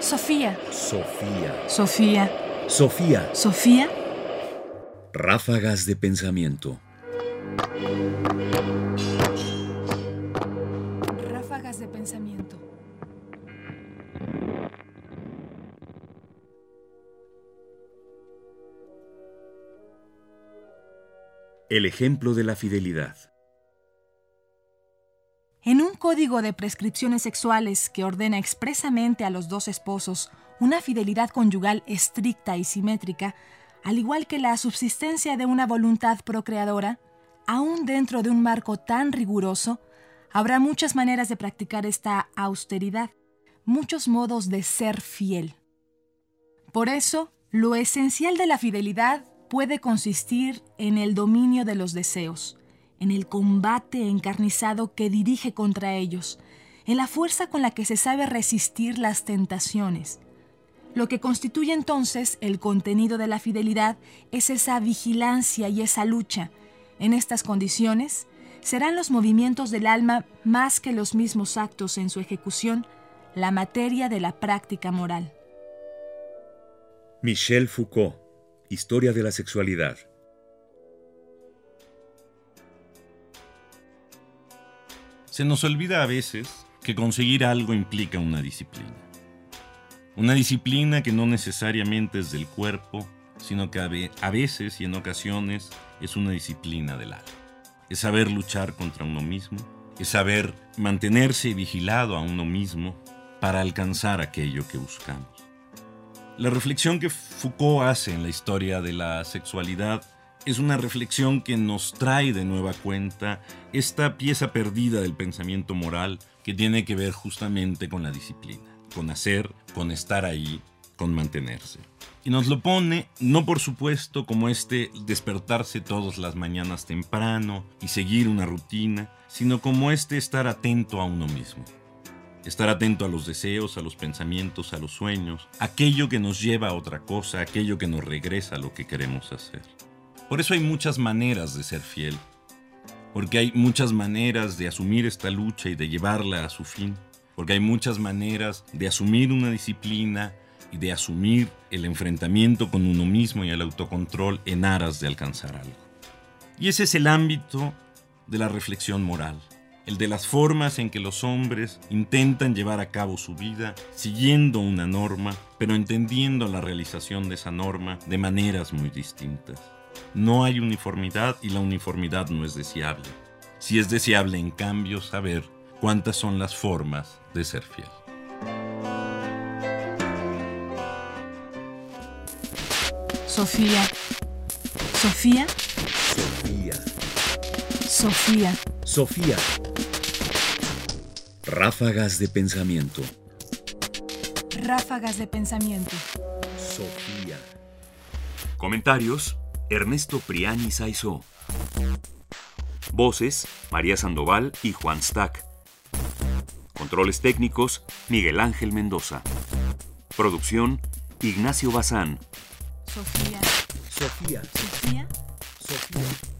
Sofía. Sofía. Sofía. Sofía. Sofía. Ráfagas de pensamiento. Ráfagas de pensamiento. El ejemplo de la fidelidad. En un código de prescripciones sexuales que ordena expresamente a los dos esposos una fidelidad conyugal estricta y simétrica, al igual que la subsistencia de una voluntad procreadora, aún dentro de un marco tan riguroso, habrá muchas maneras de practicar esta austeridad, muchos modos de ser fiel. Por eso, lo esencial de la fidelidad puede consistir en el dominio de los deseos, en el combate encarnizado que dirige contra ellos, en la fuerza con la que se sabe resistir las tentaciones. Lo que constituye entonces el contenido de la fidelidad es esa vigilancia y esa lucha. En estas condiciones, serán los movimientos del alma más que los mismos actos en su ejecución, la materia de la práctica moral. Michel Foucault, Historia de la Sexualidad. Se nos olvida a veces que conseguir algo implica una disciplina. Una disciplina que no necesariamente es del cuerpo, sino que a veces y en ocasiones es una disciplina del alma. Es saber luchar contra uno mismo, es saber mantenerse vigilado a uno mismo para alcanzar aquello que buscamos. La reflexión que Foucault hace en la historia de la sexualidad es una reflexión que nos trae de nueva cuenta esta pieza perdida del pensamiento moral que tiene que ver justamente con la disciplina, con hacer, con estar ahí, con mantenerse. Y nos lo pone, no por supuesto como este despertarse todas las mañanas temprano y seguir una rutina, sino como este estar atento a uno mismo. Estar atento a los deseos, a los pensamientos, a los sueños, aquello que nos lleva a otra cosa, aquello que nos regresa a lo que queremos hacer. Por eso hay muchas maneras de ser fiel, porque hay muchas maneras de asumir esta lucha y de llevarla a su fin, porque hay muchas maneras de asumir una disciplina y de asumir el enfrentamiento con uno mismo y el autocontrol en aras de alcanzar algo. Y ese es el ámbito de la reflexión moral, el de las formas en que los hombres intentan llevar a cabo su vida siguiendo una norma, pero entendiendo la realización de esa norma de maneras muy distintas. No hay uniformidad y la uniformidad no es deseable. Si es deseable, en cambio, saber cuántas son las formas de ser fiel. Sofía. Sofía. Sofía. Sofía. Sofía. Ráfagas de pensamiento. Ráfagas de pensamiento. Sofía. Comentarios: Ernesto Priani Saizó. Voces: María Sandoval y Juan Stack. Controles técnicos: Miguel Ángel Mendoza. Producción: Ignacio Bazán. Sofía. Sofía. Sofía. Sofía.